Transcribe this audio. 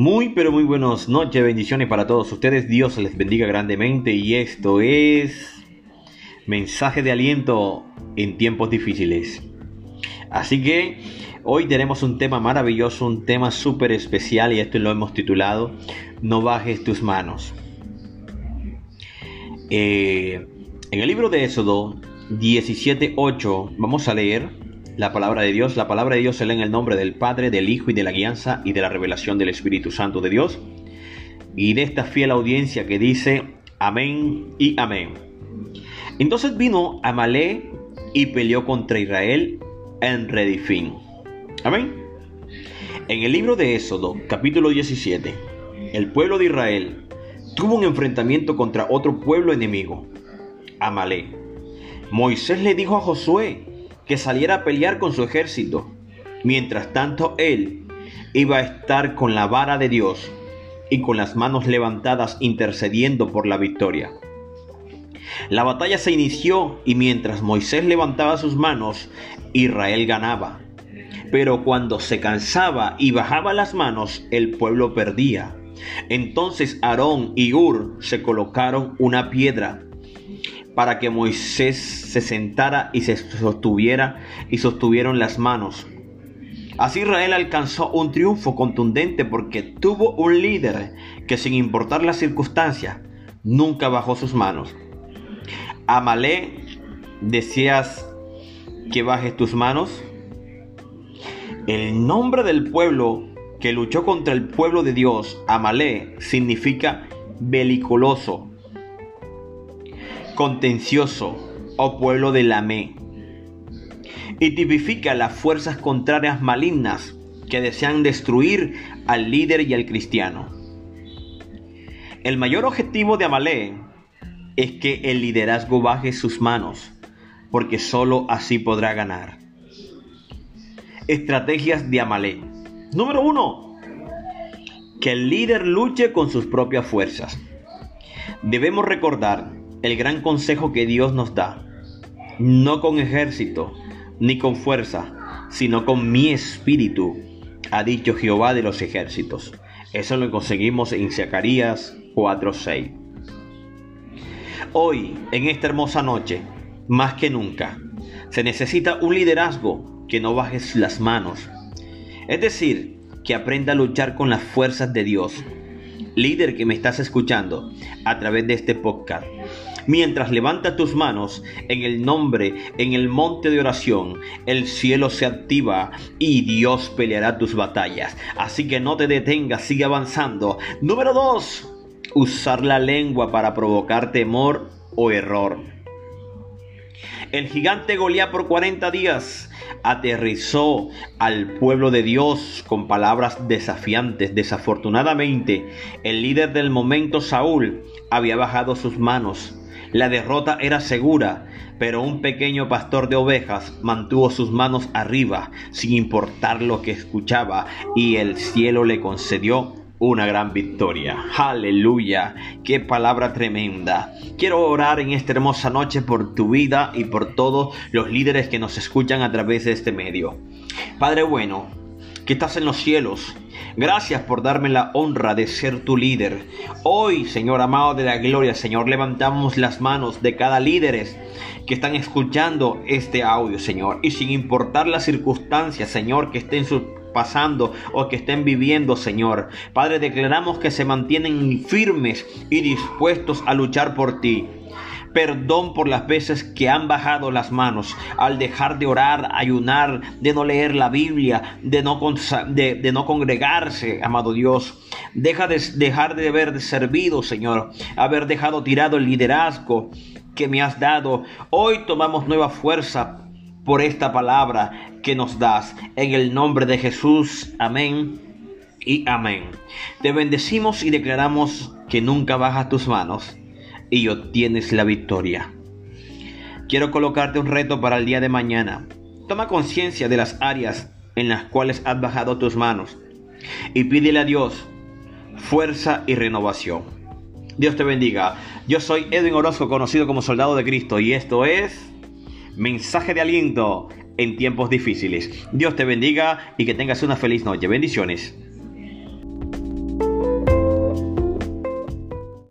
Muy pero muy buenas noches, bendiciones para todos ustedes. Dios les bendiga grandemente y esto es mensaje de aliento en tiempos difíciles. Así que hoy tenemos un tema maravilloso, un tema súper especial y esto lo hemos titulado No bajes tus manos. Eh, en el libro de Éxodo 17.8 vamos a leer la palabra de Dios. La palabra de Dios se lee en el nombre del Padre, del Hijo y de la guianza y de la revelación del Espíritu Santo de Dios. Y de esta fiel audiencia que dice amén y amén. Entonces vino Amalé y peleó contra Israel en Redifín. Amén. En el libro de Éxodo, capítulo 17, el pueblo de Israel tuvo un enfrentamiento contra otro pueblo enemigo, Amalé. Moisés le dijo a Josué, que saliera a pelear con su ejército. Mientras tanto, él iba a estar con la vara de Dios y con las manos levantadas intercediendo por la victoria. La batalla se inició y mientras Moisés levantaba sus manos, Israel ganaba. Pero cuando se cansaba y bajaba las manos, el pueblo perdía. Entonces Aarón y Ur se colocaron una piedra para que Moisés se sentara y se sostuviera y sostuvieron las manos. Así Israel alcanzó un triunfo contundente porque tuvo un líder que sin importar las circunstancias nunca bajó sus manos. Amalé, ¿deseas que bajes tus manos? El nombre del pueblo que luchó contra el pueblo de Dios, Amalé, significa beliculoso, contencioso o pueblo de Lamé. Y tipifica las fuerzas contrarias malignas que desean destruir al líder y al cristiano. El mayor objetivo de Amalé es que el liderazgo baje sus manos, porque sólo así podrá ganar. Estrategias de Amalé. Número uno, que el líder luche con sus propias fuerzas. Debemos recordar el gran consejo que Dios nos da. No con ejército, ni con fuerza, sino con mi espíritu, ha dicho Jehová de los ejércitos. Eso lo conseguimos en Zacarías 4:6. Hoy, en esta hermosa noche, más que nunca, se necesita un liderazgo que no bajes las manos. Es decir, que aprenda a luchar con las fuerzas de Dios. Líder que me estás escuchando a través de este podcast Mientras levanta tus manos en el nombre, en el monte de oración, el cielo se activa y Dios peleará tus batallas. Así que no te detengas, sigue avanzando. Número 2. Usar la lengua para provocar temor o error. El gigante Goliat por 40 días aterrizó al pueblo de Dios con palabras desafiantes. Desafortunadamente, el líder del momento, Saúl, había bajado sus manos la derrota era segura, pero un pequeño pastor de ovejas mantuvo sus manos arriba sin importar lo que escuchaba y el cielo le concedió una gran victoria. Aleluya, qué palabra tremenda. Quiero orar en esta hermosa noche por tu vida y por todos los líderes que nos escuchan a través de este medio. Padre bueno, que estás en los cielos. Gracias por darme la honra de ser tu líder. Hoy, Señor amado de la gloria, Señor, levantamos las manos de cada líder que están escuchando este audio, Señor. Y sin importar las circunstancias, Señor, que estén pasando o que estén viviendo, Señor. Padre, declaramos que se mantienen firmes y dispuestos a luchar por ti. Perdón por las veces que han bajado las manos al dejar de orar, ayunar, de no leer la Biblia, de no, de, no congregarse, amado Dios. Deja de dejar de haber servido, Señor, haber dejado tirado el liderazgo que me has dado. Hoy tomamos nueva fuerza por esta palabra que nos das. En el nombre de Jesús. Amén y amén. Te bendecimos y declaramos que nunca bajas tus manos y obtienes la victoria. Quiero colocarte un reto para el día de mañana. Toma conciencia de las áreas en las cuales has bajado tus manos y pídele a Dios fuerza y renovación. Dios te bendiga. Yo soy Edwin Orozco, conocido como Soldado de Cristo, y esto es Mensaje de Aliento en tiempos difíciles. Dios te bendiga y que tengas una feliz noche. Bendiciones.